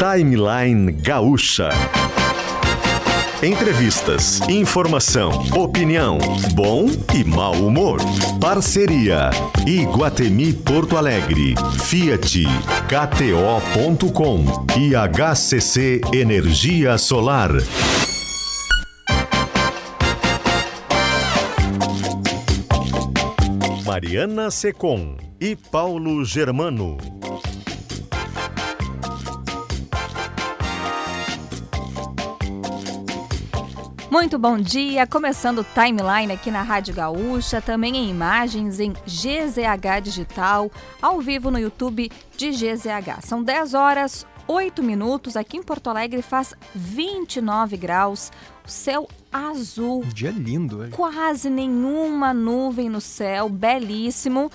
Timeline Gaúcha. Entrevistas, informação, opinião, bom e mau humor. Parceria Iguatemi Porto Alegre, Fiat, KTO.com e HCC Energia Solar. Mariana Secom e Paulo Germano. Muito bom dia, começando o timeline aqui na Rádio Gaúcha, também em imagens em GZH Digital, ao vivo no YouTube de GZH. São 10 horas, 8 minutos, aqui em Porto Alegre faz 29 graus, o céu azul. Um dia lindo hoje. Quase nenhuma nuvem no céu, belíssimo.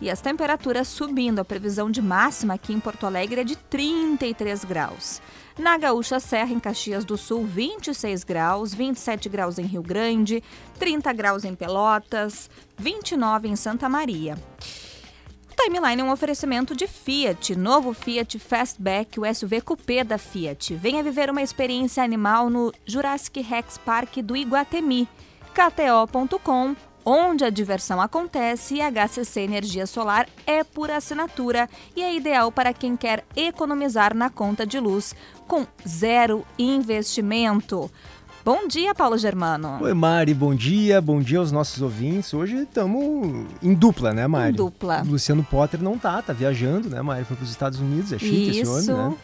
E as temperaturas subindo. A previsão de máxima aqui em Porto Alegre é de 33 graus. Na Gaúcha Serra, em Caxias do Sul, 26 graus, 27 graus em Rio Grande, 30 graus em Pelotas, 29 em Santa Maria. Timeline é um oferecimento de Fiat, novo Fiat Fastback, o SUV coupé da Fiat. Venha viver uma experiência animal no Jurassic Rex Park do Iguatemi. KTO.com onde a diversão acontece e a HCC Energia Solar é por assinatura e é ideal para quem quer economizar na conta de luz com zero investimento. Bom dia, Paulo Germano. Oi, Mari, bom dia, bom dia aos nossos ouvintes. Hoje estamos em dupla, né, Mari? Em dupla. Luciano Potter não tá, tá viajando, né, Mari? Foi para os Estados Unidos, é chique Isso. esse homem, né?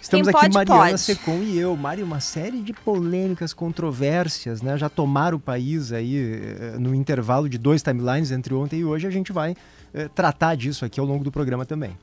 Estamos aqui, Mariana pode. Secom e eu. Mari, uma série de polêmicas, controvérsias, né? Já tomaram o país aí eh, no intervalo de dois timelines entre ontem e hoje. A gente vai eh, tratar disso aqui ao longo do programa também.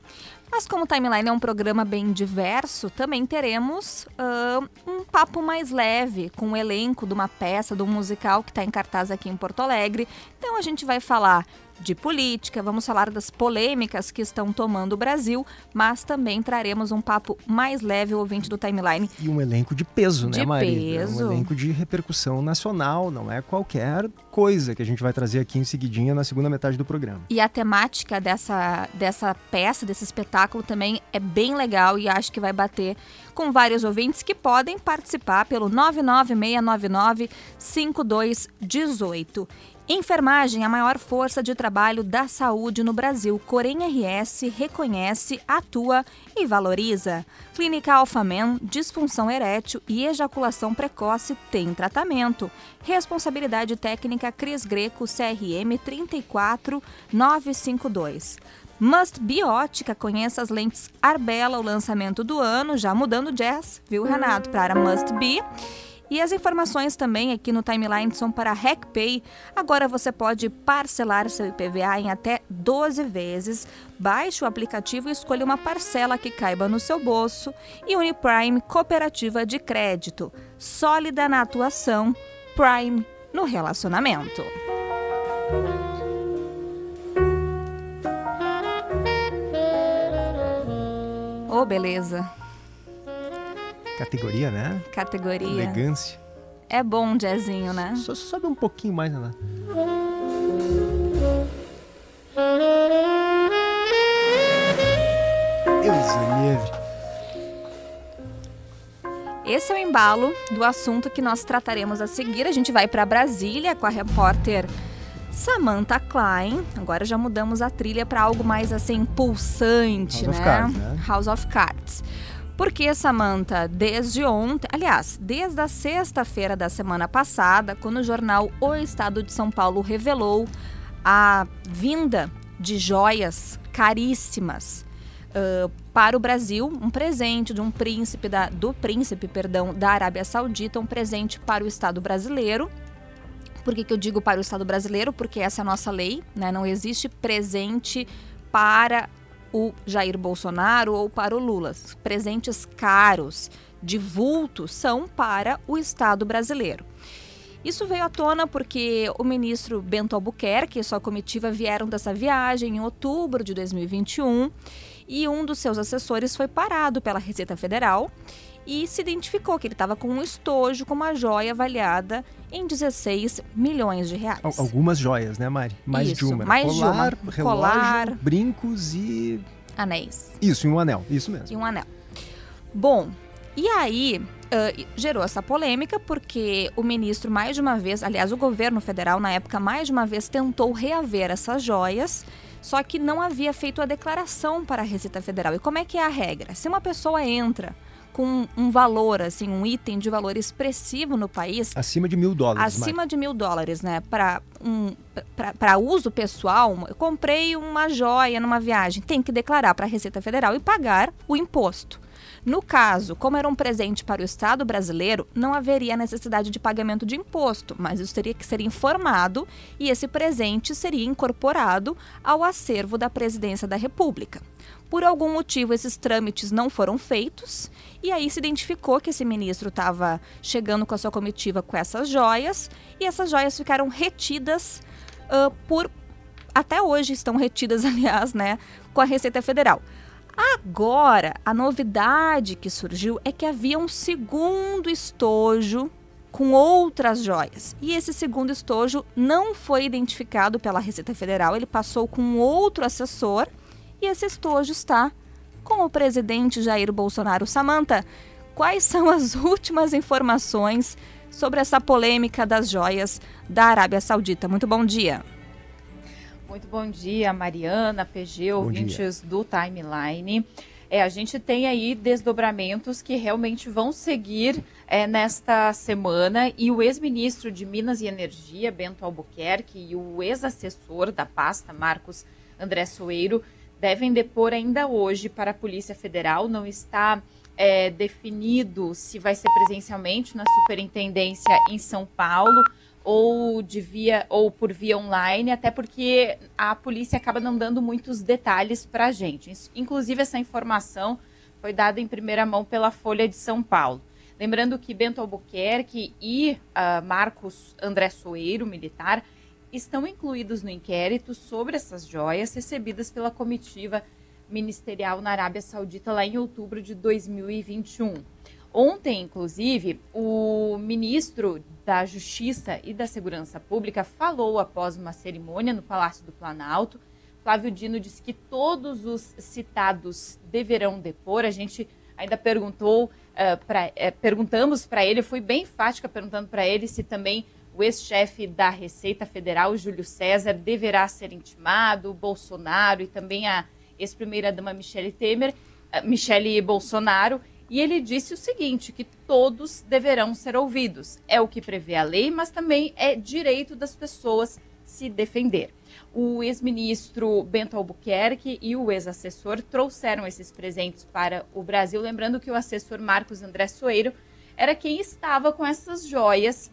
Mas como o Timeline é um programa bem diverso, também teremos ah, um papo mais leve com o elenco de uma peça, de um musical que está em cartaz aqui em Porto Alegre. Então a gente vai falar de política, vamos falar das polêmicas que estão tomando o Brasil, mas também traremos um papo mais leve, o ouvinte do Timeline. E um elenco de peso, né, De Mari? É peso. Um elenco de repercussão nacional, não é qualquer coisa que a gente vai trazer aqui em seguidinha na segunda metade do programa. E a temática dessa, dessa peça, desse espetáculo também é bem legal e acho que vai bater com vários ouvintes que podem participar pelo 99699 5218. Enfermagem, a maior força de trabalho da saúde no Brasil. Corém RS reconhece, atua e valoriza. Clínica Alfamen, disfunção erétil e ejaculação precoce tem tratamento. Responsabilidade técnica Cris Greco, CRM 34952. Must Biótica, conheça as lentes Arbella, o lançamento do ano, já mudando jazz, viu, Renato, para Must Be. E as informações também aqui no timeline são para a RecPay. Agora você pode parcelar seu IPVA em até 12 vezes. Baixe o aplicativo e escolha uma parcela que caiba no seu bolso. E Uniprime Cooperativa de Crédito. Sólida na atuação, Prime no relacionamento. Oh, beleza. Categoria, né? Categoria. Elegância. É bom um jazzinho, né? Só sobe um pouquinho mais, né? Esse é o embalo do assunto que nós trataremos a seguir. A gente vai para Brasília com a repórter Samantha Klein. Agora já mudamos a trilha para algo mais assim pulsante, House né? Cards, né? House of Cards. Porque Samantha, desde ontem, aliás, desde a sexta-feira da semana passada, quando o jornal O Estado de São Paulo revelou a vinda de joias caríssimas uh, para o Brasil, um presente de um príncipe da, do príncipe, perdão, da Arábia Saudita, um presente para o Estado brasileiro. Por que, que eu digo para o Estado brasileiro? Porque essa é a nossa lei, né? Não existe presente para o Jair Bolsonaro ou para o Lula. Presentes caros, de vulto, são para o Estado brasileiro. Isso veio à tona porque o ministro Bento Albuquerque e sua comitiva vieram dessa viagem em outubro de 2021 e um dos seus assessores foi parado pela Receita Federal e se identificou que ele estava com um estojo com uma joia avaliada em 16 milhões de reais. Al- Algumas joias, né, Mari? Mais de Isso, uma. né? mais de Colar, uma. relógio, Colar. brincos e... Anéis Isso, e um anel. Isso e mesmo. um anel. Bom, e aí uh, gerou essa polêmica porque o ministro mais de uma vez, aliás, o governo federal na época mais de uma vez tentou reaver essas joias, só que não havia feito a declaração para a Receita Federal. E como é que é a regra? Se uma pessoa entra com um valor, assim, um item de valor expressivo no país. Acima de mil dólares. Acima de mil dólares, né? Para um, uso pessoal, eu comprei uma joia numa viagem. Tem que declarar para a Receita Federal e pagar o imposto. No caso, como era um presente para o Estado brasileiro, não haveria necessidade de pagamento de imposto, mas isso teria que ser informado e esse presente seria incorporado ao acervo da Presidência da República. Por algum motivo, esses trâmites não foram feitos, e aí se identificou que esse ministro estava chegando com a sua comitiva com essas joias, e essas joias ficaram retidas uh, por. Até hoje estão retidas, aliás, né, com a Receita Federal. Agora, a novidade que surgiu é que havia um segundo estojo com outras joias. E esse segundo estojo não foi identificado pela Receita Federal, ele passou com outro assessor e esse estojo está com o presidente Jair Bolsonaro. Samanta, quais são as últimas informações sobre essa polêmica das joias da Arábia Saudita? Muito bom dia. Muito bom dia, Mariana, PG, ouvintes do Timeline. É, a gente tem aí desdobramentos que realmente vão seguir é, nesta semana e o ex-ministro de Minas e Energia, Bento Albuquerque, e o ex-assessor da pasta, Marcos André Soeiro, devem depor ainda hoje para a Polícia Federal. Não está é, definido se vai ser presencialmente na superintendência em São Paulo ou de via ou por via online, até porque a polícia acaba não dando muitos detalhes para a gente. Inclusive essa informação foi dada em primeira mão pela Folha de São Paulo. Lembrando que Bento Albuquerque e uh, Marcos André Soeiro, militar, estão incluídos no inquérito sobre essas joias recebidas pela comitiva ministerial na Arábia Saudita lá em outubro de 2021. Ontem, inclusive, o ministro da Justiça e da Segurança Pública falou após uma cerimônia no Palácio do Planalto. Flávio Dino disse que todos os citados deverão depor. A gente ainda perguntou, uh, pra, uh, perguntamos para ele, foi bem enfática perguntando para ele se também o ex-chefe da Receita Federal, Júlio César, deverá ser intimado, Bolsonaro e também a ex-primeira-dama Michele Temer, uh, Michele Bolsonaro. E ele disse o seguinte: que todos deverão ser ouvidos. É o que prevê a lei, mas também é direito das pessoas se defender. O ex-ministro Bento Albuquerque e o ex-assessor trouxeram esses presentes para o Brasil, lembrando que o assessor Marcos André Soeiro era quem estava com essas joias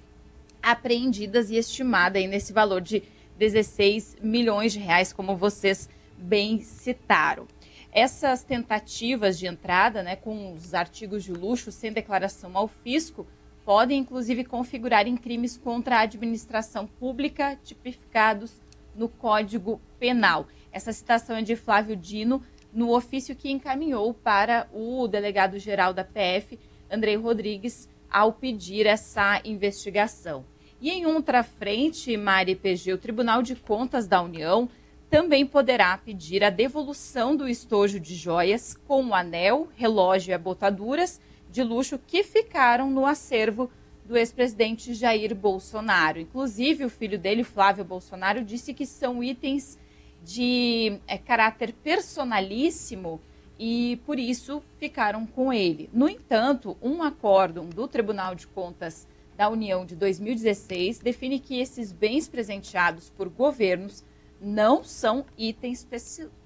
apreendidas e estimada aí nesse valor de 16 milhões de reais, como vocês bem citaram. Essas tentativas de entrada, né, com os artigos de luxo sem declaração ao fisco, podem inclusive configurar em crimes contra a administração pública tipificados no Código Penal. Essa citação é de Flávio Dino no ofício que encaminhou para o delegado-geral da PF, Andrei Rodrigues, ao pedir essa investigação. E em outra frente, Mari PG, o Tribunal de Contas da União também poderá pedir a devolução do estojo de joias com anel, relógio e abotaduras de luxo que ficaram no acervo do ex-presidente Jair Bolsonaro. Inclusive, o filho dele, Flávio Bolsonaro, disse que são itens de é, caráter personalíssimo e por isso ficaram com ele. No entanto, um acórdão do Tribunal de Contas da União de 2016 define que esses bens presenteados por governos não são itens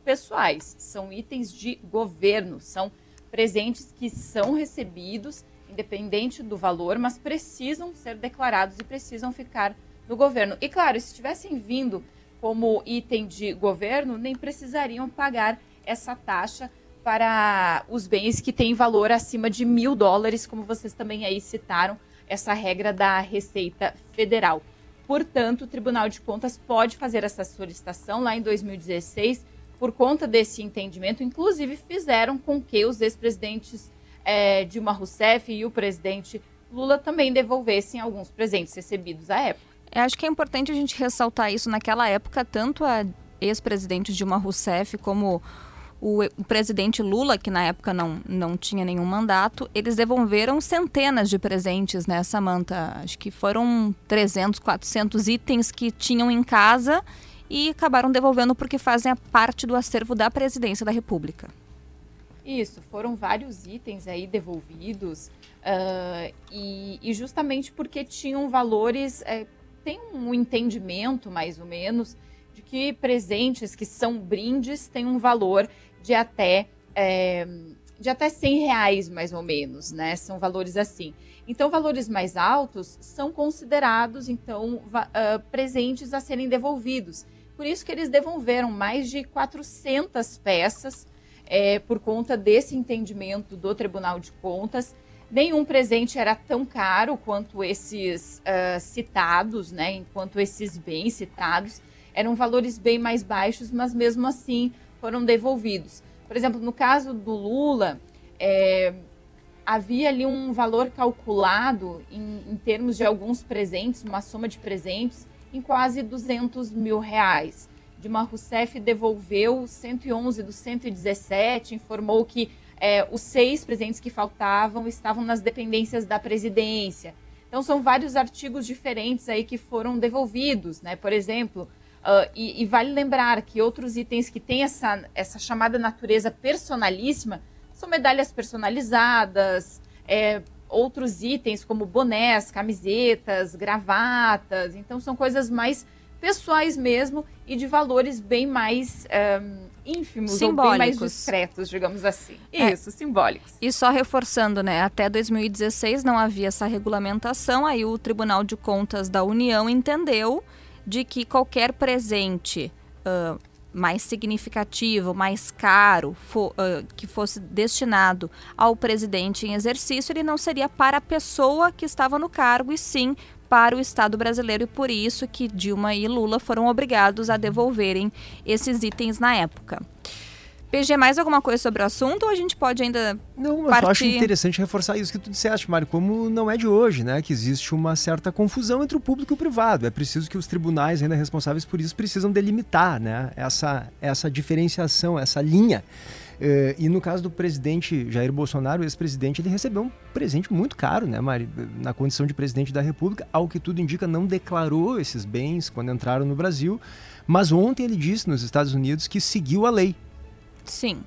pessoais, são itens de governo, são presentes que são recebidos, independente do valor, mas precisam ser declarados e precisam ficar no governo. E claro, se tivessem vindo como item de governo, nem precisariam pagar essa taxa para os bens que têm valor acima de mil dólares, como vocês também aí citaram, essa regra da Receita Federal. Portanto, o Tribunal de Contas pode fazer essa solicitação lá em 2016 por conta desse entendimento. Inclusive, fizeram com que os ex-presidentes é, Dilma Rousseff e o presidente Lula também devolvessem alguns presentes recebidos à época. Eu acho que é importante a gente ressaltar isso. Naquela época, tanto a ex-presidente Dilma Rousseff como o, o, presidente Lula, que na época não, não tinha nenhum mandato, eles devolveram centenas de presentes, né, Samanta? Acho que foram 300, 400 itens que tinham em casa e acabaram devolvendo porque fazem a parte do acervo da presidência da República. Isso, foram vários itens aí devolvidos uh, e, e, justamente porque tinham valores, é, tem um entendimento mais ou menos que presentes que são brindes têm um valor de até é, de até 100 reais mais ou menos, né? São valores assim. Então, valores mais altos são considerados então uh, presentes a serem devolvidos. Por isso que eles devolveram mais de 400 peças é, por conta desse entendimento do Tribunal de Contas. Nenhum presente era tão caro quanto esses uh, citados, né? Enquanto esses bens citados eram valores bem mais baixos, mas mesmo assim foram devolvidos. Por exemplo, no caso do Lula, é, havia ali um valor calculado em, em, termos de alguns presentes, uma soma de presentes, em quase 200 mil reais. Dilma Rousseff devolveu 111 dos 117, informou que é, os seis presentes que faltavam estavam nas dependências da presidência. Então, são vários artigos diferentes aí que foram devolvidos, né? Por exemplo, uh, e, e, vale lembrar que outros itens que têm essa, essa chamada natureza personalíssima são medalhas personalizadas, é, outros itens como bonés, camisetas, gravatas. Então, são coisas mais pessoais mesmo e de valores bem mais um, ínfimos simbólicos. ou bem mais discretos, digamos assim. É. Isso, simbólicos. E só reforçando, né, até 2016 não havia essa regulamentação, aí o Tribunal de Contas da União entendeu de que qualquer presente uh, mais significativo, mais caro, for, uh, que fosse destinado ao presidente em exercício, ele não seria para a pessoa que estava no cargo, e sim para o Estado brasileiro e por isso que Dilma e Lula foram obrigados a devolverem esses itens na época. PG, mais alguma coisa sobre o assunto ou a gente pode ainda Não, mas partir... eu acho interessante reforçar isso que tu disseste, Mário, como não é de hoje, né, que existe uma certa confusão entre o público e o privado. É preciso que os tribunais ainda responsáveis por isso precisam delimitar, né, essa, essa diferenciação, essa linha. Uh, e no caso do presidente Jair Bolsonaro, o ex-presidente, ele recebeu um presente muito caro, né, Mari? Na condição de presidente da República, ao que tudo indica, não declarou esses bens quando entraram no Brasil. Mas ontem ele disse nos Estados Unidos que seguiu a lei. Sim.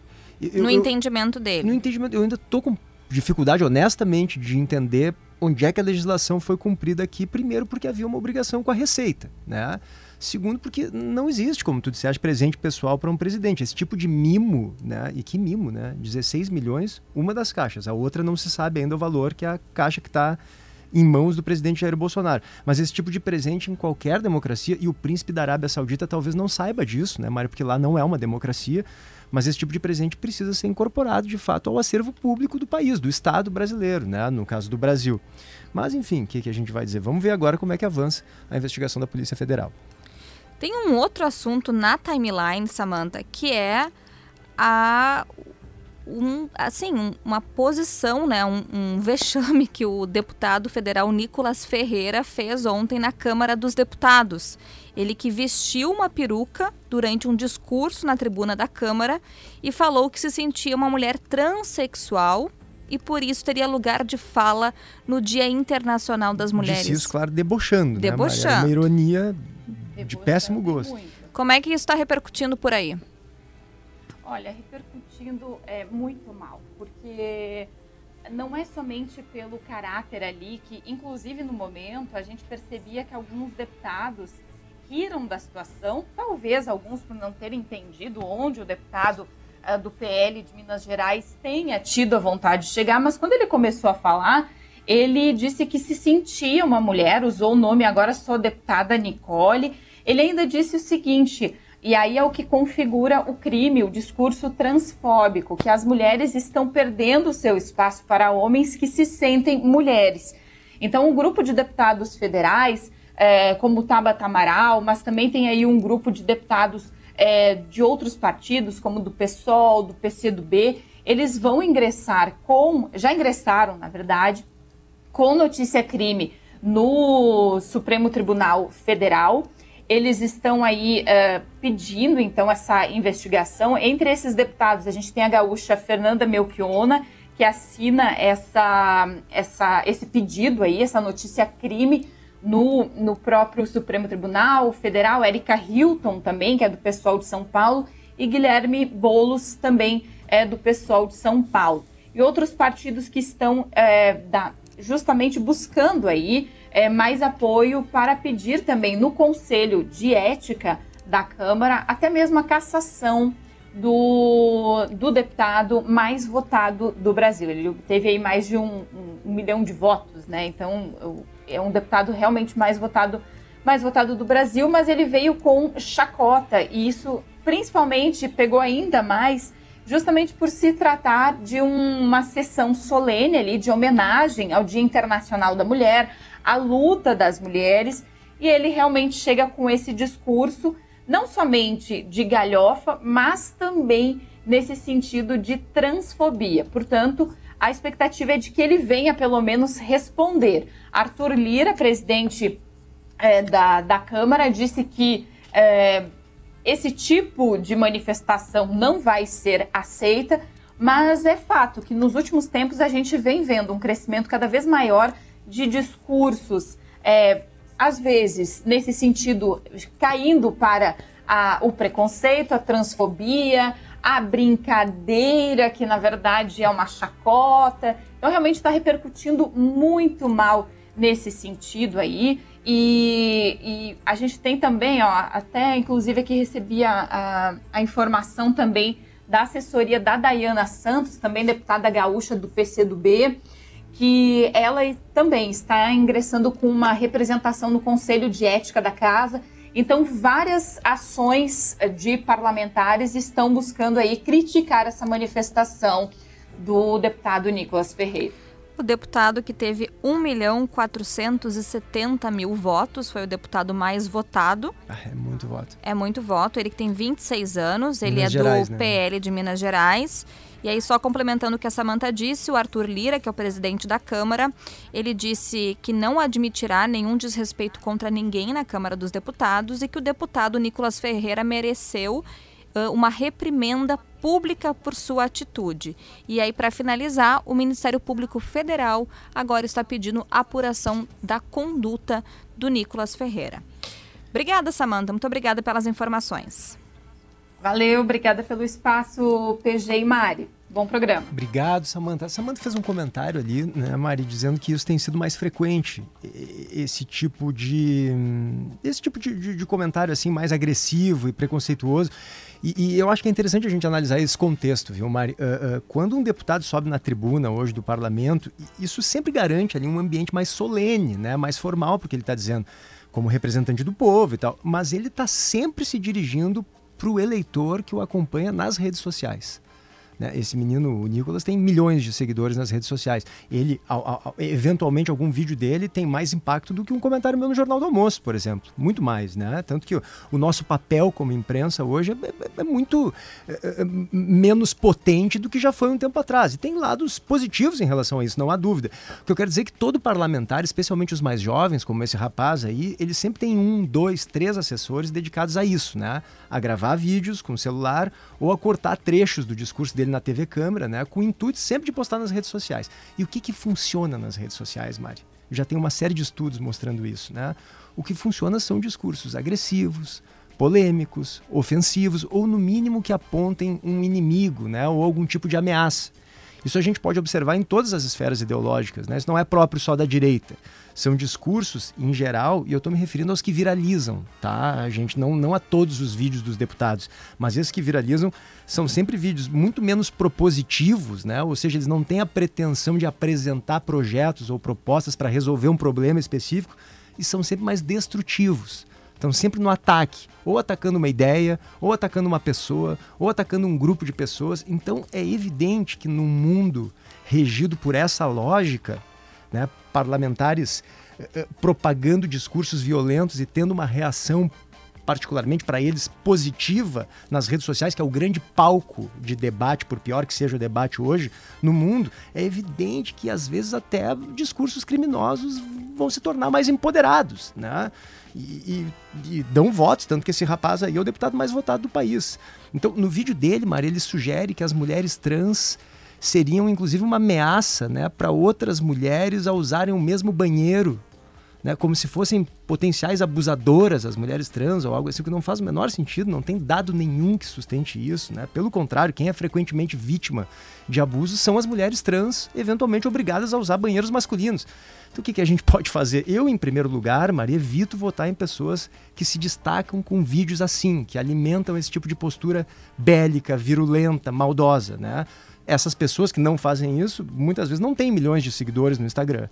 Eu, no eu, entendimento dele. No entendimento, eu ainda estou com dificuldade, honestamente, de entender onde é que a legislação foi cumprida aqui. Primeiro, porque havia uma obrigação com a Receita, né? Segundo, porque não existe, como tu disseste, presente pessoal para um presidente. Esse tipo de mimo, né? E que mimo, né? 16 milhões, uma das caixas. A outra não se sabe ainda o valor, que é a caixa que está em mãos do presidente Jair Bolsonaro. Mas esse tipo de presente em qualquer democracia, e o príncipe da Arábia Saudita talvez não saiba disso, né, Mário? Porque lá não é uma democracia. Mas esse tipo de presente precisa ser incorporado, de fato, ao acervo público do país, do Estado brasileiro, né? no caso do Brasil. Mas, enfim, o que, que a gente vai dizer? Vamos ver agora como é que avança a investigação da Polícia Federal. Tem um outro assunto na timeline, Samantha, que é a um, assim, uma posição, né, um, um, vexame que o deputado federal Nicolas Ferreira fez ontem na Câmara dos Deputados. Ele que vestiu uma peruca durante um discurso na tribuna da Câmara e falou que se sentia uma mulher transexual e por isso teria lugar de fala no Dia Internacional das Mulheres. Disse isso, claro, debochando. Debochando. Né, uma ironia de péssimo gosto. Como é que isso está repercutindo por aí? Olha, repercutindo é, muito mal, porque não é somente pelo caráter ali, que inclusive no momento a gente percebia que alguns deputados riram da situação, talvez alguns por não terem entendido onde o deputado uh, do PL de Minas Gerais tenha tido a vontade de chegar, mas quando ele começou a falar, ele disse que se sentia uma mulher, usou o nome agora sou deputada Nicole. Ele ainda disse o seguinte: e aí é o que configura o crime, o discurso transfóbico, que as mulheres estão perdendo seu espaço para homens que se sentem mulheres. Então, um grupo de deputados federais, é, como Tabata Amaral, mas também tem aí um grupo de deputados é, de outros partidos, como do PSOL, do PCdoB, eles vão ingressar com, já ingressaram, na verdade, com notícia crime no Supremo Tribunal Federal. Eles estão aí uh, pedindo então essa investigação. Entre esses deputados, a gente tem a gaúcha Fernanda Melchiona, que assina essa, essa, esse pedido aí, essa notícia crime no, no próprio Supremo Tribunal Federal, Érica Hilton também, que é do pessoal de São Paulo, e Guilherme Bolos também é do pessoal de São Paulo. E outros partidos que estão é, da, justamente buscando aí é, mais apoio para pedir também no Conselho de Ética da Câmara até mesmo a cassação do, do deputado mais votado do Brasil. Ele teve aí mais de um, um, um milhão de votos, né? Então é um deputado realmente mais votado mais votado do Brasil, mas ele veio com chacota e isso principalmente pegou ainda mais justamente por se tratar de uma sessão solene ali de homenagem ao Dia Internacional da Mulher, à luta das mulheres, e ele realmente chega com esse discurso não somente de galhofa, mas também nesse sentido de transfobia. Portanto, a expectativa é de que ele venha pelo menos responder. Arthur Lira, presidente é, da, da Câmara, disse que é, esse tipo de manifestação não vai ser aceita, mas é fato que nos últimos tempos a gente vem vendo um crescimento cada vez maior de discursos, é, às vezes nesse sentido, caindo para a, o preconceito, a transfobia, a brincadeira, que na verdade é uma chacota. Então, realmente está repercutindo muito mal nesse sentido aí. E, e, a gente tem também, ó, até inclusive aqui recebi a, a, a, informação também da assessoria da Dayana Santos, também deputada gaúcha do PCdoB, que ela também está ingressando com uma representação no Conselho de Ética da Casa. Então, várias ações de parlamentares estão buscando aí criticar essa manifestação do deputado Nicolas Ferreira. O deputado que teve 1 milhão 470 mil votos foi o deputado mais votado. Ah, é muito voto. É muito voto. Ele que tem 26 anos, ele Minas é Gerais, do né? PL de Minas Gerais. E aí, só complementando o que a Samanta disse, o Arthur Lira, que é o presidente da Câmara, ele disse que não admitirá nenhum desrespeito contra ninguém na Câmara dos Deputados e que o deputado Nicolas Ferreira mereceu uma reprimenda pública por sua atitude. E aí, para finalizar, o Ministério Público Federal agora está pedindo apuração da conduta do Nicolas Ferreira. Obrigada, Samanta. Muito obrigada pelas informações. Valeu, obrigada pelo espaço, PG e Mari. Bom programa. Obrigado, Samanta. A Samanta fez um comentário ali, né, Mari, dizendo que isso tem sido mais frequente. Esse tipo de. Esse tipo de, de, de comentário assim, mais agressivo e preconceituoso. E, e, eu acho que é interessante a gente analisar esse contexto, viu, Mari? Uh, uh, quando um deputado sobe na tribuna hoje do parlamento, isso sempre garante ali um ambiente mais solene, né? mais formal, porque ele está dizendo como representante do povo e tal. Mas ele está sempre se dirigindo para o eleitor que o acompanha nas redes sociais. Né? Esse menino, o Nicolas, tem milhões de seguidores nas redes sociais. Ele, eventualmente, algum vídeo dele tem mais impacto do que um comentário meu no Jornal do Almoço, por exemplo. Muito mais, né? Tanto que o, o nosso papel como imprensa hoje é, é, é muito é, é, menos potente do que já foi um tempo atrás. E tem lados positivos em relação a isso, não há dúvida. O que eu quero dizer é que todo parlamentar, especialmente os mais jovens, como esse rapaz aí, ele sempre tem um, dois, três assessores dedicados a isso, né? A gravar vídeos com celular ou a cortar trechos do discurso dele na TV Câmara, né, com o intuito sempre de postar nas redes sociais. E o que, que funciona nas redes sociais, Mari? Já tem uma série de estudos mostrando isso. Né? O que funciona são discursos agressivos, polêmicos, ofensivos, ou no mínimo que apontem um inimigo né, ou algum tipo de ameaça. Isso a gente pode observar em todas as esferas ideológicas, né? Isso não é próprio só da direita. São discursos, em geral, e eu estou me referindo aos que viralizam, tá? A gente não, não a todos os vídeos dos deputados, mas esses que viralizam são sempre vídeos muito menos propositivos, né? Ou seja, eles não têm a pretensão de apresentar projetos ou propostas para resolver um problema específico e são sempre mais destrutivos. Estão sempre no ataque, ou atacando uma ideia, ou atacando uma pessoa, ou atacando um grupo de pessoas. Então é evidente que num mundo regido por essa lógica, né, parlamentares eh, eh propagando discursos violentos e tendo uma reação particularmente para eles, positiva nas redes sociais, que é o grande palco de debate, por pior que seja o debate hoje no mundo, é evidente que às vezes até discursos criminosos vão se tornar mais empoderados, né? E, e, e, dão votos, tanto que esse rapaz aí é o deputado mais votado do país. Então, no vídeo dele, Maria, ele sugere que as mulheres trans seriam inclusive uma ameaça né, para outras mulheres a usarem o mesmo banheiro né, como se fossem potenciais abusadoras as mulheres trans ou algo assim, que não faz o menor sentido, não tem dado nenhum que sustente isso. Né? Pelo contrário, quem é frequentemente vítima de abuso são as mulheres trans, eventualmente obrigadas a usar banheiros masculinos. Então o que, que a gente pode fazer? Eu, em primeiro lugar, Maria, evito votar em pessoas que se destacam com vídeos assim, que alimentam esse tipo de postura bélica, virulenta, maldosa. Né? Essas pessoas que não fazem isso, muitas vezes não têm milhões de seguidores no Instagram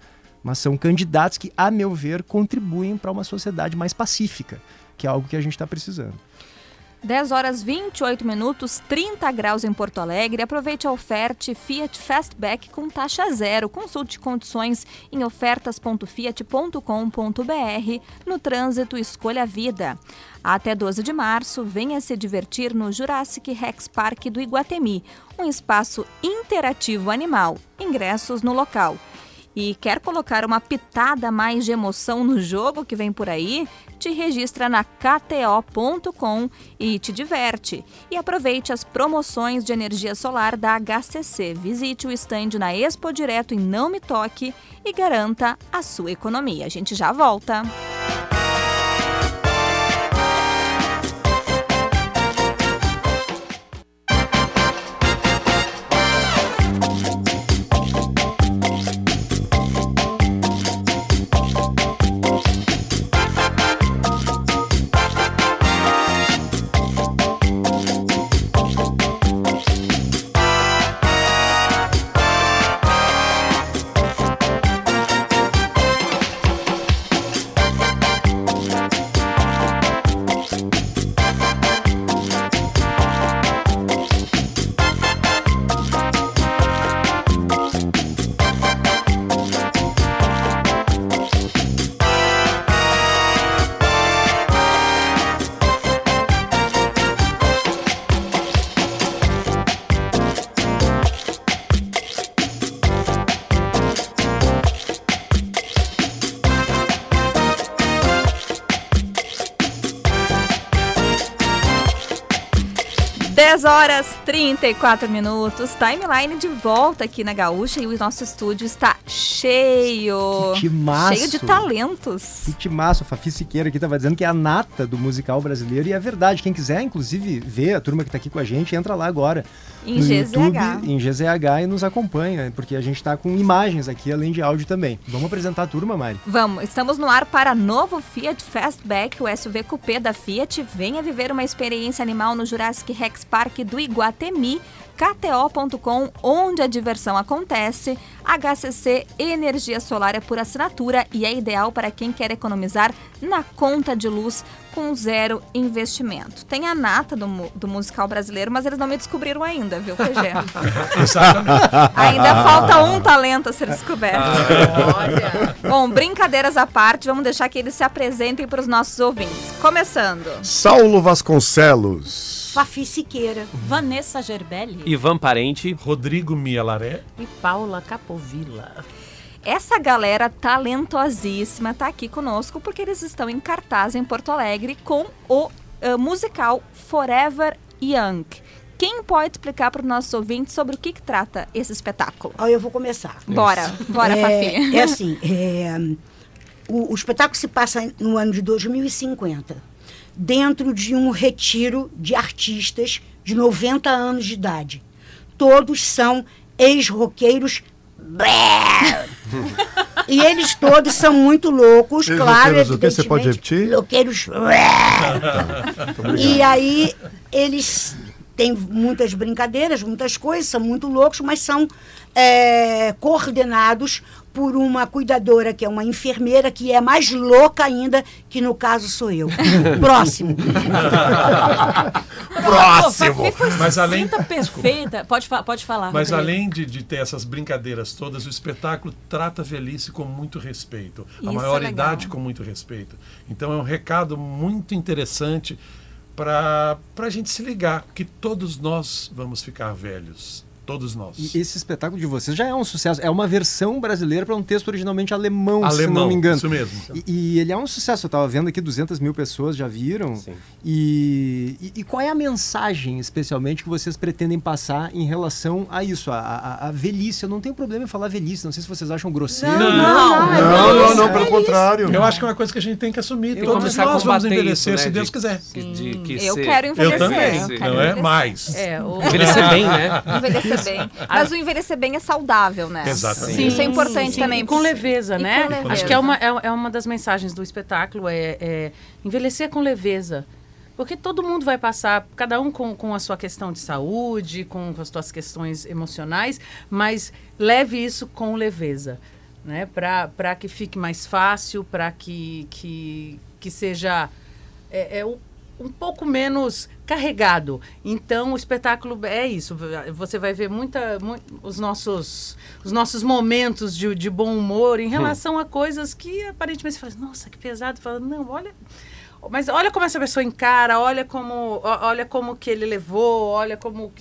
mas são candidatos que, a meu ver, contribuem para uma sociedade mais pacífica, que é algo que a gente está precisando. 10 horas 28 minutos, 30 graus em Porto Alegre. Aproveite a oferta Fiat Fastback com taxa zero. Consulte condições em ofertas.fiat.com.br. No trânsito, escolha a vida. Até 12 de março, venha se divertir no Jurassic Rex Park do Iguatemi, um espaço interativo animal. Ingressos no local e quer colocar uma pitada mais de emoção no jogo que vem por aí, te registra na KTO.com e te diverte. E aproveite as promoções de energia solar da HCC. Visite o stand na Expo Direto e Não Me Toque e garanta a sua economia. A gente já volta. 10 horas 34 minutos, timeline de volta aqui na Gaúcha e o nosso estúdio está cheio. Que timaço. Cheio de talentos. Que timaço. A Fafi Siqueira aqui estava dizendo que é a nata do musical brasileiro e é verdade. Quem quiser, inclusive, ver a turma que está aqui com a gente, entra lá agora. Em no GZH. YouTube, em GZH e nos acompanha, porque a gente está com imagens aqui, além de áudio também. Vamos apresentar a turma, Mari? Vamos. Estamos no ar para novo Fiat Fastback, o SUV Coupé da Fiat. Venha viver uma experiência animal no Jurassic Rex Park do Iguatemi KTO.com, onde a diversão acontece. HCC Energia Solar é por assinatura e é ideal para quem quer economizar na conta de luz com zero investimento. Tem a nata do, do musical brasileiro, mas eles não me descobriram ainda, viu, PG? ainda falta um talento a ser descoberto. Olha. Bom, brincadeiras à parte, vamos deixar que eles se apresentem para os nossos ouvintes. Começando. Saulo Vasconcelos. Fafi Siqueira, Vanessa Gerbelli, Ivan Parente, Rodrigo Mialaré e Paula Capovilla. Essa galera talentosíssima está aqui conosco porque eles estão em cartaz em Porto Alegre com o uh, musical Forever Young. Quem pode explicar para os nossos ouvintes sobre o que, que trata esse espetáculo? Oh, eu vou começar. Bora, bora, é, Fafi. É assim, é, o, o espetáculo se passa no ano de 2050 dentro de um retiro de artistas de 90 anos de idade. Todos são ex-roqueiros. e eles todos são muito loucos, claro. O que você pode repetir? Roqueiros. e aí eles tem muitas brincadeiras, muitas coisas, são muito loucos, mas são é, coordenados por uma cuidadora, que é uma enfermeira, que é mais louca ainda, que no caso sou eu. Próximo. Próximo. Mas além- perfeita. Pode, pode falar. Mas Rodrigo. além de, de ter essas brincadeiras todas, o espetáculo trata a velhice com muito respeito. Isso a é maioridade legal. com muito respeito. Então é um recado muito interessante para a gente se ligar que todos nós vamos ficar velhos. Todos nós. E esse espetáculo de vocês já é um sucesso. É uma versão brasileira para um texto originalmente alemão, se Alemão, não me engano. isso mesmo. E, e ele é um sucesso. Eu estava vendo aqui, 200 mil pessoas já viram. Sim. E, e, e qual é a mensagem, especialmente, que vocês pretendem passar em relação a isso, a, a, a velhice? Eu não tenho problema em falar velhice, não sei se vocês acham grosseiro. Não, Não, não, não, pelo contrário. Eu acho que é uma coisa que a gente tem que assumir. E Todos nós vamos envelhecer, isso, se né, Deus de- quiser. de- que Eu ser- quero Eu envelhecer. também, eu quero não é? envelhecer. Mais. É, o... Envelhecer bem, né? Envelhecer bem. Mas o envelhecer bem é saudável, né? Exatamente. Isso é importante sim, também. e com leveza, E né? com leveza. Acho que é uma, é, é uma das mensagens do espetáculo, é, é envelhecer com leveza. Porque todo mundo vai passar, cada um com, com a sua questão de saúde, com as suas questões emocionais, mas leve isso com leveza, né? Para que fique mais fácil, para que, que, que seja é, é um, um pouco menos carregado. Então, o espetáculo é isso. Você vai ver muita, mu- os, nossos, os nossos momentos de, de bom humor em relação a coisas que aparentemente você fala, nossa, que pesado. Fala, não, olha. Mas olha como essa pessoa encara, olha como, olha como que ele levou, olha como.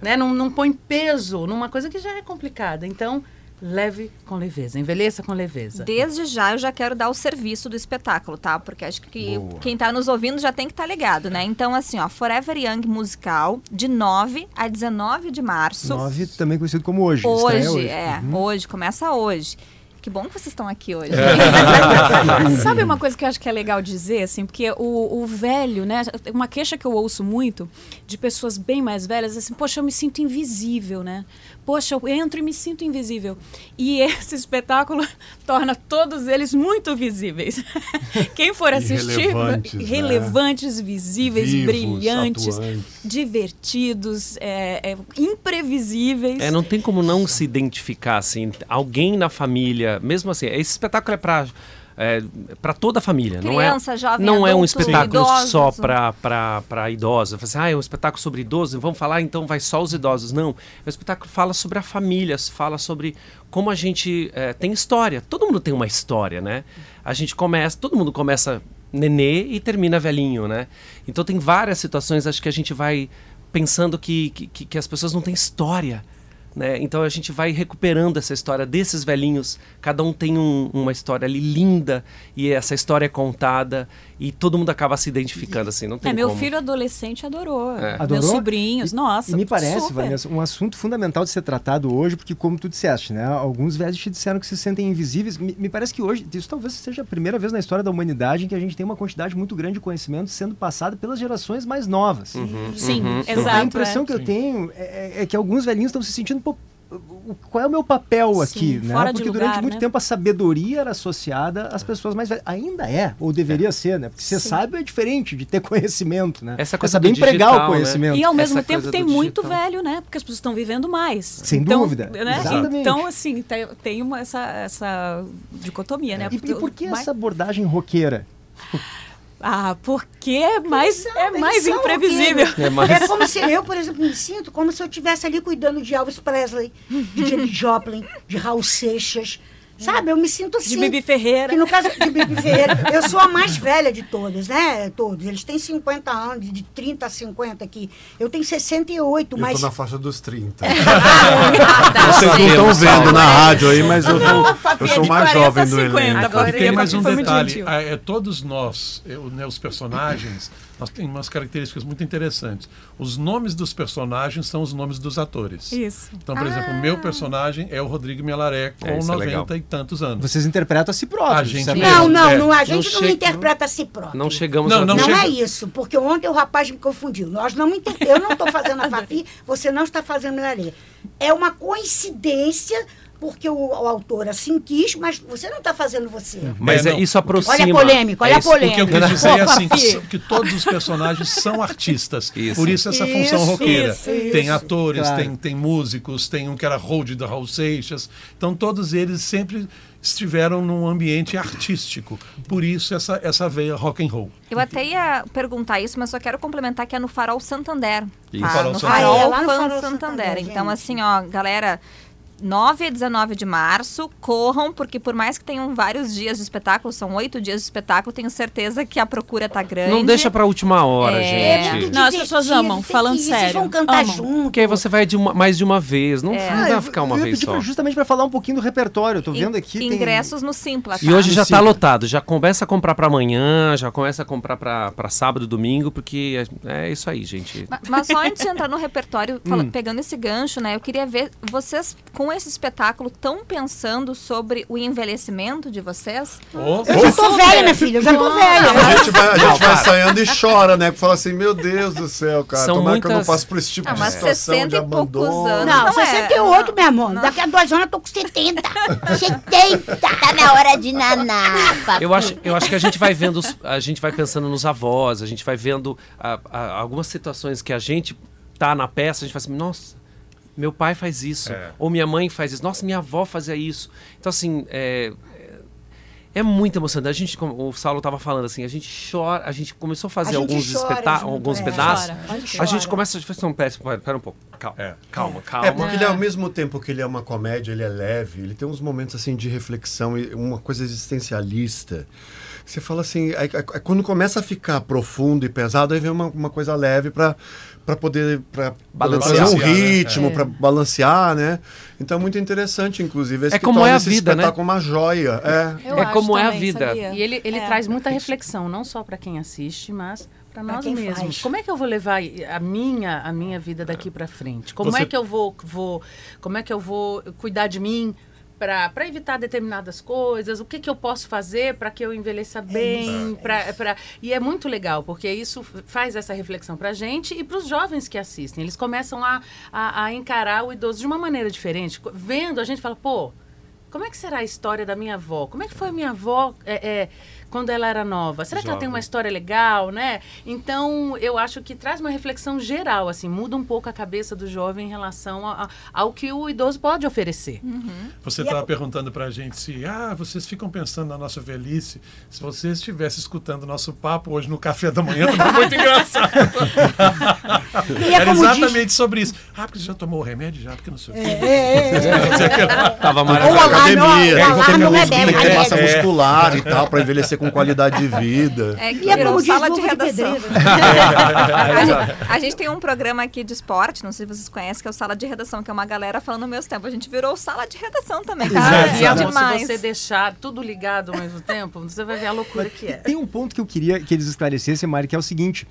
Né? Não, não põe peso numa coisa que já é complicada. Então, leve com leveza, envelheça com leveza. Desde já eu já quero dar o serviço do espetáculo, tá? Porque acho que quem tá nos ouvindo já tem que estar ligado, né? Então, assim, ó, Forever Young musical, de 9 a 19 de março. Nove, também conhecido como hoje. estreia Hoje, é, Uhum. hoje, começa hoje. Que bom que vocês estão aqui hoje. Sabe uma coisa que eu acho que é legal dizer, assim, porque o, o velho, né? Uma queixa que eu ouço muito de pessoas bem mais velhas, assim, poxa, eu me sinto invisível, né? Poxa, eu entro e me sinto invisível. E esse espetáculo torna todos eles muito visíveis. Quem for assistir, relevantes, né? relevantes, visíveis, Vivos, brilhantes, atuantes. divertidos, é, é, imprevisíveis. É, não tem como não se identificar, assim, alguém na família, mesmo assim, esse espetáculo é pra, é, pra toda a família, não é? Criança, jovem, Não é um adulto, espetáculo idosos. só para para idosos. Assim, ah, é um espetáculo sobre idosos, vamos falar então vai só os idosos. Não, é um espetáculo que fala sobre a família, fala sobre como a gente é, tem história. Todo mundo tem uma história, né? A gente começa, todo mundo começa nenê e termina velhinho, né? Então tem várias situações, acho que a gente vai pensando que, que- que as pessoas não têm história. Né? Então a gente vai recuperando essa história desses velhinhos. Cada um tem um- uma história ali linda e essa história é contada e todo mundo acaba se identificando assim. Não tem É, meu como. filho adolescente adorou. É. Adorou? Meus sobrinhos, nossa. E me parece, super. Vanessa, um assunto fundamental de ser tratado hoje, porque como tu disseste, né? Alguns velhos te disseram que se sentem invisíveis. Me, me parece que hoje, isso talvez seja a primeira vez na história da humanidade em que a gente tem uma quantidade muito grande de conhecimento sendo passada pelas gerações mais novas. Sim, Uhum. exato. a impressão é. que eu tenho é, é que alguns velhinhos estão se sentindo, qual é o meu papel Sim, aqui, né? Porque lugar, durante muito né? tempo a sabedoria era associada às pessoas mais velhas. Ainda é, ou deveria ser, né? Porque ser Sim. sábio é diferente de ter conhecimento, né? Essa é coisa saber do empregar digital, o né? conhecimento. E ao mesmo Essa tempo tem muito digital. velho, né? Porque as pessoas estão vivendo mais. Sem Então, dúvida, Né? exatamente. Então, assim, tem, uma, essa, essa dicotomia, né? E, e por que Mais- essa abordagem roqueira? Ah, porque é mais, são- é mais são imprevisível. É mais- É como se eu, por exemplo, me sinto como se eu estivesse ali cuidando de Elvis Presley, de James Joplin, de Raul Seixas. Sabe? Eu me sinto assim. De Bibi Ferreira. Que no caso de Bibi Ferreira, eu sou a mais velha de todas, né? Todos. Eles têm 50 anos, de 30 a 50 aqui. Eu tenho 68, Eu mas. tô na faixa dos 30. Tá, Vocês não estão vendo na rádio aí, mas eu, tô, eu é sou mais 40 jovem do 50, elenco. Agora E tem mais um detalhe. ah, é, todos nós, eu, né, os personagens, nós temos umas características muito interessantes. Os nomes dos personagens são os nomes dos atores. Isso. Então, por exemplo, o meu personagem é o Rodrigo Melaré, com É, isso é 90 legal. e tantos anos. Vocês interpretam a si próprios. A gente. Não, não, É, não, a não gente não, chega- interpreta a si próprio. Não chegamos Não, a não Não chega- é isso, porque ontem o rapaz me confundiu. Nós não inter... Eu não estou fazendo a Fafi, você não está fazendo a Milarê. É uma coincidência porque o, o autor assim quis, mas você não está fazendo você. Mas É, é, isso aproxima. Olha a polêmica, olha É a isso- O que eu polêmica. quis dizer é assim, que, que todos os personagens são artistas. Isso. Por isso essa Isso, função roqueira. isso, isso. Tem atores, Claro. tem, tem músicos, tem um que era hold do Raul Seixas. Então todos eles sempre estiveram num ambiente artístico. Por isso essa, essa veia rock and roll. Eu até ia perguntar isso, mas só quero complementar que é no Farol Santander. Tá? Farol no Santander. Farol Ah, é, lá no Fan Farol Santander. Santander, Então, assim, ó, galera. 9 e 19 de março, corram, porque por mais que tenham vários dias de espetáculo, são oito dias de espetáculo, tenho certeza que a procura tá grande. Não deixa pra última hora, É. gente. muito Não, as pessoas amam, falando que ir, Vocês sério, vão cantar amam. junto. Porque aí você vai de uma- mais de uma vez. Não, É. não Ah, dá eu- pra ficar uma eu vez pedir só. pra- justamente para falar um pouquinho do repertório. Eu tô vendo aqui. tem- Ingressos no Simpla, E tá? hoje já tá lotado, já começa a comprar pra amanhã, já começa a comprar pra pra sábado e domingo, porque é, é isso aí, gente. Ma- Mas só antes de entrar no repertório, fala- Hum. pegando esse gancho, né? Eu queria ver vocês com esse espetáculo tão pensando sobre o envelhecimento de vocês. Oh, Eu já tô velha, minha filha, eu já tô velha. A gente vai, a gente Não, vai e chora, né? Fala assim, meu Deus do céu, cara. São Tomara que eu não muitas- passe por esse tipo Ah, de mas situação 60 de e poucos abandono. anos. Não, Não é. 68, meu amor. Daqui a duas anos eu tô com 70. 70. Tá na hora de nanar, papi. Eu acho, eu acho que a gente vai vendo, os- a gente vai pensando nos avós, a gente vai vendo a- a- algumas situações que a gente tá na peça, a gente fala assim, nossa, meu pai faz isso, É. ou minha mãe faz isso, nossa, minha avó fazia isso. Então, assim, é, é muito emocionante. A gente, como o Saulo estava falando assim, a gente chora, a gente começou a fazer A alguns, chora espetá- junto, alguns é. pedaços. Chora. A gente A gente começa a falar, não, pera, pera, pera um pouco, calma, É. calma, calma. É, porque ele, ao mesmo tempo que ele é uma comédia, ele é leve, ele tem uns momentos assim de reflexão uma coisa existencialista. Você fala assim, aí, aí, quando começa a ficar profundo e pesado, aí vem uma, uma coisa leve para para poder para Balancear. trazer um né? ritmo, É. para balancear, né? Então é muito interessante, inclusive. Esse É que como torna é a esse vida, né? espetáculo uma joia. É. É acho como é a também, vida. sabia? E ele, ele É. traz muita reflexão, não só para quem assiste, mas para nós mesmos. faz. Como é que eu vou levar a minha, a minha vida daqui para frente? Como Você- é que eu vou, vou, como é que eu vou cuidar de mim para evitar determinadas coisas? O que, que eu posso fazer para que eu envelheça bem? pra, pra... E é muito legal, porque isso faz essa reflexão para a gente e para os jovens que assistem. Eles começam a, a, a encarar o idoso de uma maneira diferente. Vendo, a gente fala, pô, como é que será a história da minha avó? Como é que foi a minha avó é, é, quando ela era nova? Será que ela tem Jovem. uma história legal, né? Então, eu acho que traz uma reflexão geral, assim, muda um pouco a cabeça do jovem em relação a- a- ao que o idoso pode oferecer. Você estava perguntando para a gente se, ah, vocês ficam pensando na nossa velhice. Se você estivesse escutando o nosso papo hoje no café da manhã, estava muito engraçado. É Era como diz- exatamente sobre isso. Ah, porque você já tomou o remédio já? Porque não sei o quê. É, é, é. Tava Ou maravilhoso. alarme, Academia, o tem alarme não ter, é mus- tem bem, que ter é. massa muscular e tal, para envelhecer com qualidade de vida. É, que E é como diz sala de luva de redação. pedreiro. a, gente, a gente tem um programa aqui de esporte, não sei se vocês conhecem, que é o Sala de Redação, que é uma galera falando ao mesmo tempo. A gente virou sala de redação também, cara. E, É amor, demais. se você deixar tudo ligado ao mesmo tempo, você vai ver a loucura que é. Tem um ponto que eu queria que eles esclarecessem, Mari, que é o seguinte.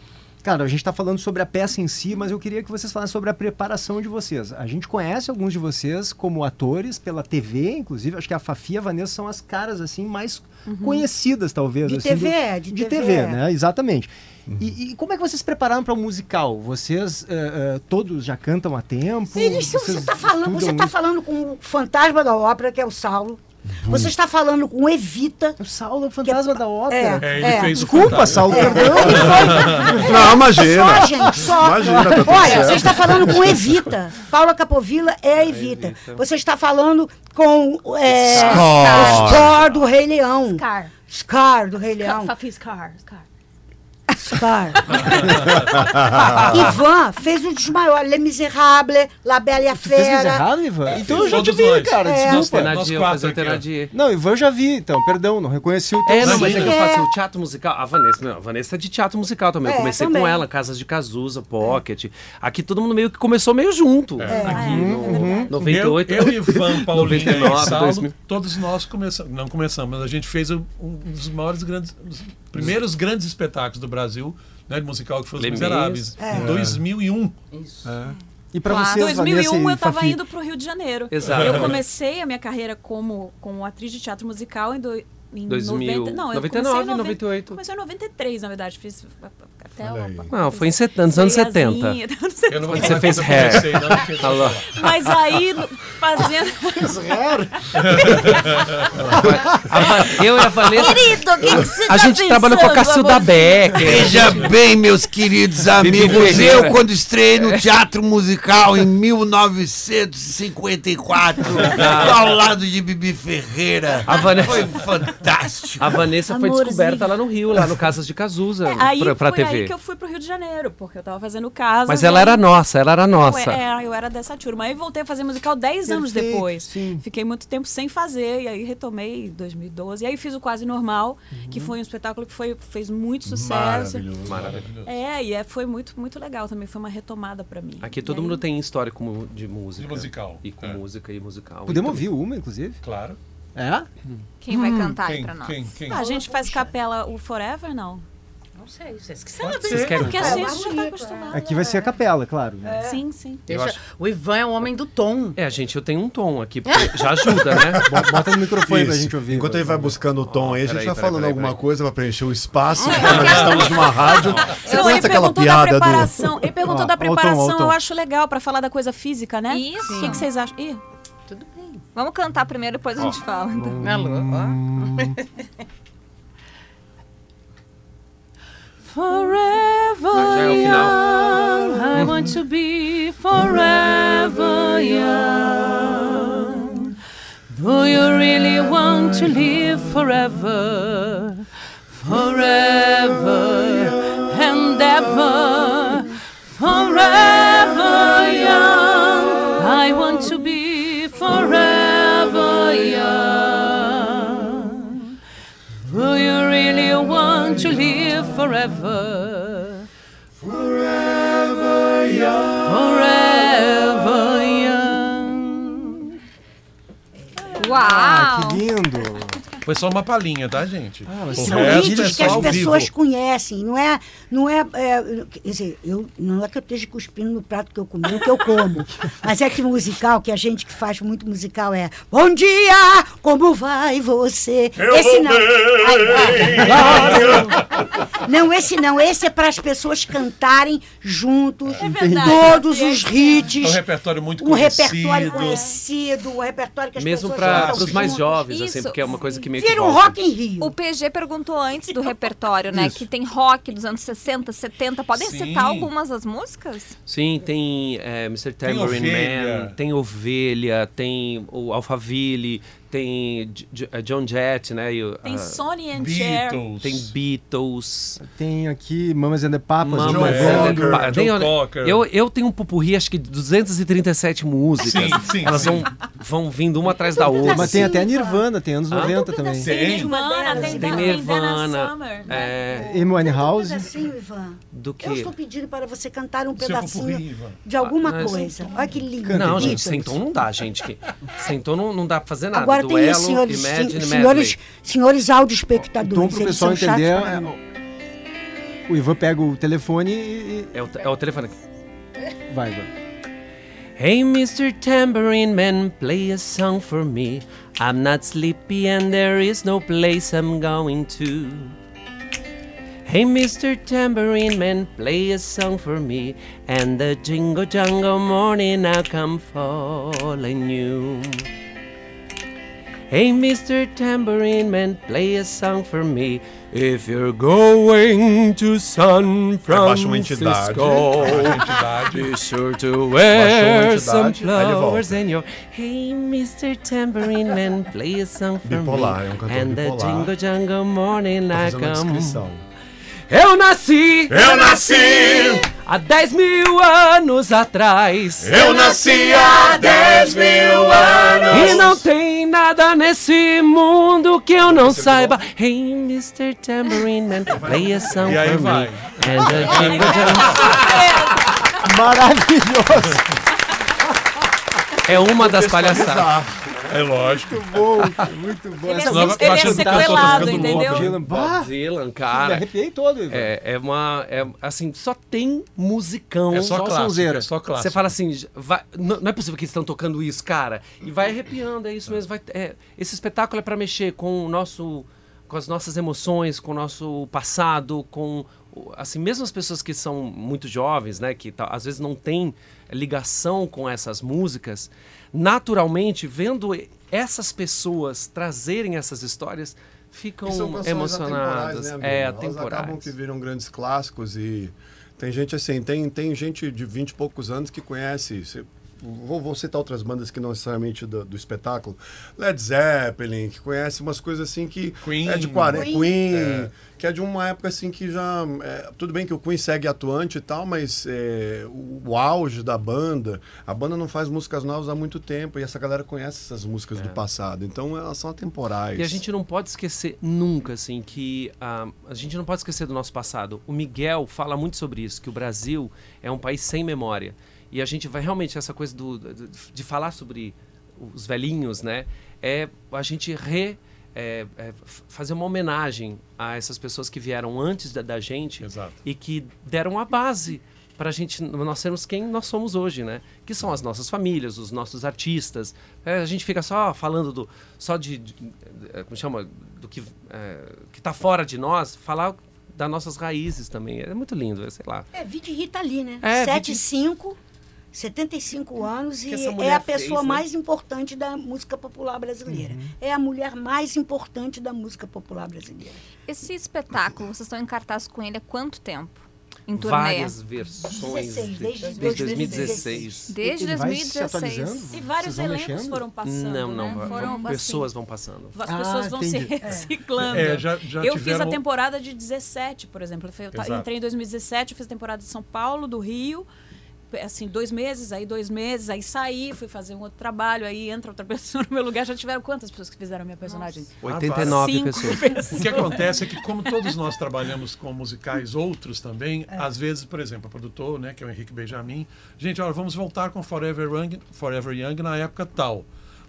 Cara, a gente está falando sobre a peça em si, mas eu queria que vocês falassem sobre a preparação de vocês. A gente conhece alguns de vocês como atores pela TV, inclusive. Acho que a Fafi e a Vanessa são as caras assim mais conhecidas, talvez. De assim, TV, do- de de TV. TV, né? Exatamente. E, e como é que vocês se prepararam para o musical? Vocês eh, eh, todos já cantam há tempo? Eles, você está falando, você tá muito? falando com o fantasma da ópera, que é o Saulo. Você está falando com Evita. O Saulo é o fantasma da ópera. É, ele É. fez o Desculpa, fantasma. Saulo, perdão. Não, imagina. Só, gente, só. Imagina, tá Olha, certo. você está falando com Evita. Paula Capovilla é a Evita. Você está falando com é, Scar. o Scar do Rei Leão. Scar. Scar do Rei Leão. Scar. Scar. Scar. Ivan fez um dos maiores. Les Miserables, La Belle e a fez Fera. errado, Ivan? Então eu já te Todos vi, nós. cara. É. Desculpa. Nós Thénadier, quatro fazer o aqui. Não, Ivan eu já vi, então, perdão, não reconheci o teu É, não, mas é que eu é. faço o teatro musical. A Vanessa, não, a Vanessa é de teatro musical também. Eu É, comecei também. com ela, Casas de Cazuza, Pocket. Aqui todo mundo meio que começou meio junto. Aqui no 98. Eu, eu, Ivan, Paulinha 99, e Saulo, 2000. todos nós começamos, não começamos, mas a gente fez um, um dos maiores grandes, os primeiros grandes espetáculos do Brasil, né, de musical, que foi Os Miseráveis, É. em 2001. Isso. E pra Claro. vocês, Em 2001 Vanessa eu tava Fafi? indo pro Rio de Janeiro. Exato. Eu comecei a minha carreira como, como atriz de teatro musical em do- em 2000, 90, não, eu 99, comecei em 90 98. Comecei em 93, na verdade. Fiz até uma- Não, foi em set- nos anos 70. Veiazinha, não sei. Eu não vou você fez eu hair. comecei, não. Mas aí, fazendo. A Va- eu e a Vanessa. Querido, o que, que você A tá gente trabalhou com a Cacilda? Becker. Veja bem, meus queridos amigos, eu quando estrei no Teatro Musical em 1954, ao lado de Bibi Ferreira, A Vanessa- foi fantástico. A Vanessa foi Amorzinho. descoberta lá no Rio, lá no Casas de Cazuza, É, aí pra, pra foi TV. aí que eu fui pro Rio de Janeiro, porque eu tava fazendo casa. Mas ela era nossa, ela era nossa. É, eu era dessa turma. Aí voltei a fazer musical 10 anos depois. sim. Fiquei muito tempo sem fazer, e aí retomei em 2012. E aí fiz o Quase Normal, que foi um espetáculo que foi, fez muito sucesso. Maravilhoso. Maravilhoso. É, e é, foi muito, muito legal também. Foi uma retomada pra mim. Aqui E todo aí- mundo tem história de música. De musical. E com É. música e musical. Podemos E ouvir uma, inclusive? Claro. É? Quem vai cantar aí Quem, pra nós? quem, quem? Ah, a gente faz capela o Forever, não? Não sei, vocês que sabem. Vocês querem Porque a qual? gente já tá acostumado. Aqui vai ser a capela, claro. né? Sim, sim. Deixa- O Ivan é o homem do tom. É, gente, eu tenho um tom aqui, porque já ajuda, né? Bo- Bota no microfone pra Isso. gente ouvir. Enquanto ele vai buscando o tom aí, a gente peraí, vai peraí, falando peraí, alguma peraí. coisa pra preencher o espaço. porque nós estamos numa rádio. Você Não, ele conhece aquela perguntou da piada do. preparação. Ele perguntou Ó, da ó o tom, ó o preparação, tom. eu acho legal pra falar da coisa física, né? Isso. O que, que vocês acham? Ih. Vamos cantar primeiro, depois a gente fala. Então. Alô, ó. Forever é young, I want to be forever young. Do you really want to live forever? Forever and ever. Forever to live forever? Forever young. Forever young. Ah, Uau! que lindo! Foi só uma palhinha, tá, gente? Ah, mas o são resto hits é que só as ao pessoas vivo. conhecem, não é, não é, é, quer dizer, eu, não é que eu esteja cuspindo no prato que eu comi, o que eu como, mas é que musical, que a gente que faz muito musical é Bom dia, como vai você? esse não. Ai. Não, esse não, esse é para as pessoas cantarem juntos, verdade. todos os É um hits, repertório muito um conhecido. repertório conhecido, um repertório que as Mesmo pessoas para cantam os mais jovens, assim, Isso. porque é uma coisa que meio que Vira um volta. rock em Rio. O PG perguntou antes do repertório, né? Isso. Que tem rock dos anos 60, 70. Podem Sim. citar algumas das músicas? Sim, tem é, Mr. Tambourine. Man, tem Ovelha, tem o Alphaville, tem eh, John Jett, né? e o, Tem ah, Sonny and Cher. Beatles. tem Beatles. Tem aqui Mamas and the Papas. Mamas Joe and Cocker. the Pa- tem, olha, Cocker. eu, eu tenho um pupurri, acho que de 237 músicas. Sim, sim, Elas sim. Vão, vão vindo uma atrás da outra. Mas tem até Nirvana, tem anos Ah? 90 também. Tem. Nirvana, tem, Tem tem Nirvana. Summer. É, Amy assim, Ivan. do Eu que? estou pedindo para você cantar um Seu pedacinho popurrí, Ivan. de alguma Ah, coisa. Olha que lindo. Não, gente, sentou não dá, gente. que- Sentou não, não dá pra fazer nada. Agora tem Duelo, isso, senhores, senhores, senhores Então, audio-espectadores. pro eles pessoal entender, é, o Ivan pega o telefone e. É o, é o telefone aqui. Vai, Ivan. Hey, Mr. Tambourine Man, play a song for me. I'm not sleepy and there is no place I'm going to. Hey, Mr. Tambourine Man, play a song for me. And the jingle jangle morning now come falling you. Hey, Mr. Tambourine Man, play a song for me. If you're going to San Abaixa uma entidade. Francisco. entidade. Be sure to wear some entidade, aí ele flowers in your Hey, Mr. Tambourine Man, play a song for Bipolar, me. é um And the jingle jangle morning I a come. Eu nasci Eu nasci, há 10 mil anos atrás. eu nasci há 10 mil anos. E não tem nada nesse mundo que eu não saiba. Hey, Mr. Tambourine Man, play a song E aí for vai. me. And the jingle. Maravilhoso! É uma das palhaçadas. É lógico. Muito bom, muito bom. Ele é, Essa Senão ele é tá sequelado, entendeu? Dylan, Bob bah, Dylan, me cara. arrepiei todo, Ivan. É, é uma. É, assim, só tem musicão. É só, Só clássico. É só clássico. Você fala assim, vai- não, não é possível que eles estão tocando isso, cara. E vai arrepiando, é isso mesmo. vai- é, esse espetáculo é pra mexer com o nosso com as nossas emoções, com o nosso passado, com assim mesmo as pessoas que são muito jovens, né, que tá- às vezes não têm ligação com essas músicas, naturalmente vendo essas pessoas trazerem essas histórias, ficam emocionadas. atemporais, né, é, atemporais. acabam que viram grandes clássicos e tem gente assim, tem, tem gente de 20 e poucos anos que conhece. Vou, vou citar outras bandas que não necessariamente do, do espetáculo. Led Zeppelin, que conhece umas coisas assim que. Queen. É de 40. Queen. Queen, É. que é de uma época assim que já. é, tudo bem que o Queen segue atuante e tal, mas é, o, o auge da banda. A banda não faz músicas novas há muito tempo e essa galera conhece essas músicas do passado. Então elas são atemporais. É. E a gente não pode esquecer nunca, assim, que ah, a gente não pode esquecer do nosso passado. O Miguel fala muito sobre isso, que o Brasil é um país sem memória. E a gente vai realmente, essa coisa do, do- de falar sobre os velhinhos, né? É a gente re. é, é, fazer uma homenagem a essas pessoas que vieram antes da, da gente Exato. e que deram a base para a gente nós sermos quem nós somos hoje, né? Que são as nossas famílias, os nossos artistas. É, a gente fica só falando do só de, de- é, como chama do que é, que está fora de nós, falar das nossas raízes também. É muito lindo, sei lá. É, Vide Rita Lee, né? É, 7 Vide- 5, 75 anos e é a pessoa fez, né? mais importante da música popular brasileira. É a mulher mais importante da música popular brasileira. Esse espetáculo, vocês estão em cartaz com ele há quanto tempo? Em turnê? Várias versões 16, de- desde desde 2016. 2016. Desde Ele vai se 2016. atualizando? E vários elencos mexendo? foram passando, Não, não, né? Foram, pessoas assim, vão passando. As Ah, pessoas vão se entendi. reciclando. É, já- já eu fiz tiveram- a temporada de 17, por exemplo. Eu Exato. entrei em 2017, eu fiz a temporada de São Paulo, do Rio. Assim, dois meses, aí dois meses, aí saí, fui fazer um outro trabalho, aí entra outra pessoa no meu lugar. Já tiveram quantas pessoas que fizeram a minha personagem? 89 Cinco pessoas. O que acontece é que, como todos nós trabalhamos com musicais, outros também, É. às vezes, por exemplo, o produtor, né, que é o Henrique Benjamin, gente, olha, vamos voltar com Forever Young, Forever Young na época tal.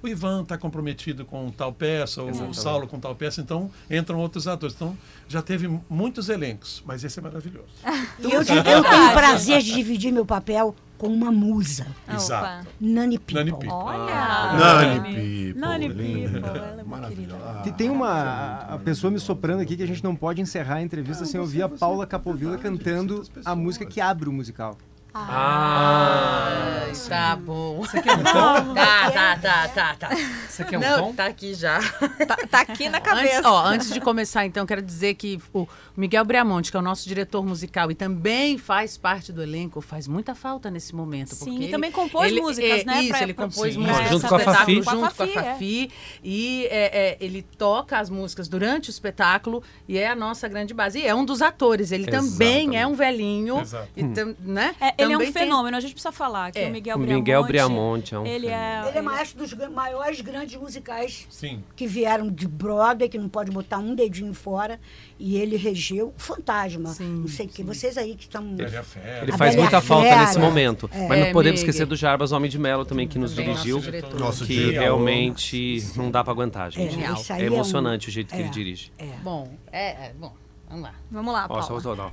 O Ivan está comprometido com tal peça, o Saulo com tal peça, então entram outros atores. Então, já teve muitos elencos, mas esse é maravilhoso. E eu, eu tenho o prazer de dividir meu papel com uma musa, Exato. Nani People. Nani People. Olha! Nani People. Nani. People, ela é muito querida. Tem, tem uma a pessoa me soprando aqui que a gente não pode encerrar a entrevista sem ouvir a Paula Capovilla cantando a música que abre o musical. Ah, Tá bom. você quer um tom? Tá, tá, tá, tá, tá. Você quer um Não, tom? tá aqui já. Tá, tá aqui na cabeça. Antes, ó, antes de começar, então, quero dizer que o Miguel Briamonte, que é o nosso diretor musical e também faz parte do elenco, faz muita falta nesse momento. Sim, porque e ele- também compôs ele- músicas, é, né, Isso, pra- ele compôs Sim. músicas Junto com a Fafi. Junto com a Com a Fafi, Fafi. E é, é, ele toca as músicas durante o espetáculo e é a nossa grande base. E é um dos atores, ele também é um velhinho. Exato. E tam- né? É, ele é um Também tem- fenômeno, a gente precisa falar que É. o Miguel Briamonte... Miguel Briamonte é um Ele é... Ele é maestro dos maiores grandes musicais Sim. que vieram de Broadway, que não pode botar um dedinho fora, e ele regeu o Fantasma. Sim, não sei o que, vocês aí que estão... Ele A faz Bela muita falta Fera. nesse momento. Mas não É, podemos esquecer do Jarbas Homem de Melo também, que nos Também nosso dirigiu. diretor. Nosso Que diretor. realmente não dá pra aguentar, gente. É, É é um- emocionante o jeito que é. ele dirige. Bom, é, é, bom, vamos lá. Vamos lá, Paula. só, ó.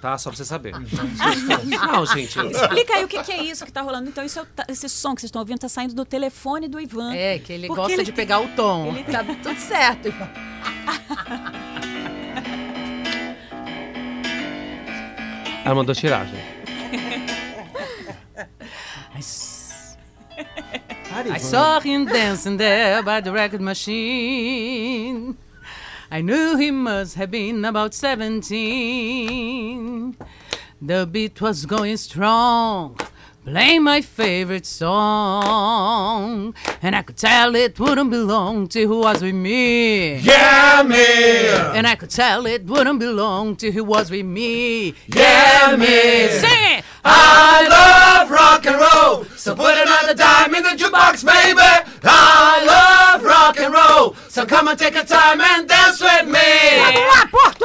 Tá, só pra você saber. Não, gente. eu- Explica aí o que, que é isso que tá rolando. Então, isso é esse som que vocês estão ouvindo tá saindo do telefone do Ivan. É, que ele gosta ele de tem- pegar o tom. ele Tá tudo certo. Ivan. Ela mandou tirar, gente. I saw him dancing there by the record machine. I knew he must have been about 17. The beat was going strong, playing my favorite song. And I could tell it wouldn't belong to who was with me. Yeah, me. And I could tell it wouldn't belong to who was with me. Yeah, me. Sing it! I love rock and roll, so put another dime in the jukebox, baby. I love rock and roll, so come and take a time and dance with me. Porto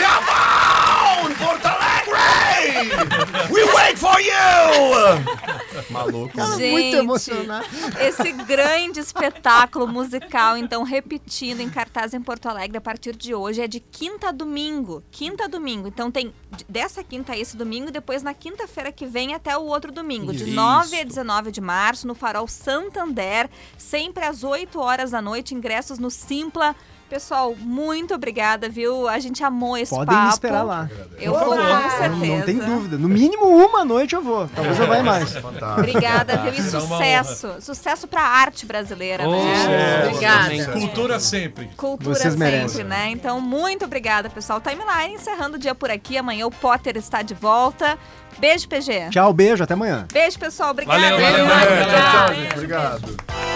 Come on, Porto Alegre! We wait for you. Maluco. Ela Gente, muito emocionada. Esse grande espetáculo musical, então, repetindo em cartaz em Porto Alegre a partir de hoje, é de quinta a domingo. Quinta a domingo. Então tem de- dessa quinta a esse domingo, e depois na quinta-feira que vem até o outro domingo, de Isso. 9 a 19 de março, no Farol Santander, sempre às 8 horas da noite, ingressos no Simpla. Pessoal, muito obrigada, viu? A gente amou esse Podem papo. me esperar lá. Eu vou, com Não, certeza. não tem dúvida. No mínimo uma noite eu vou. Talvez eu vá mais. Fantástico. Obrigada, viu? E uma sucesso. Sucesso pra arte brasileira, Oh, né? Obrigada. Cultura sempre. Cultura Vocês sempre, merecem. né? Então, muito obrigada, pessoal. Timeline encerrando o dia por aqui. Amanhã o Potter está de volta. Beijo, PG. Tchau, beijo, até amanhã. Beijo, pessoal. Obrigada. Valeu, valeu, É, valeu. tchau, tchau, gente. Obrigado.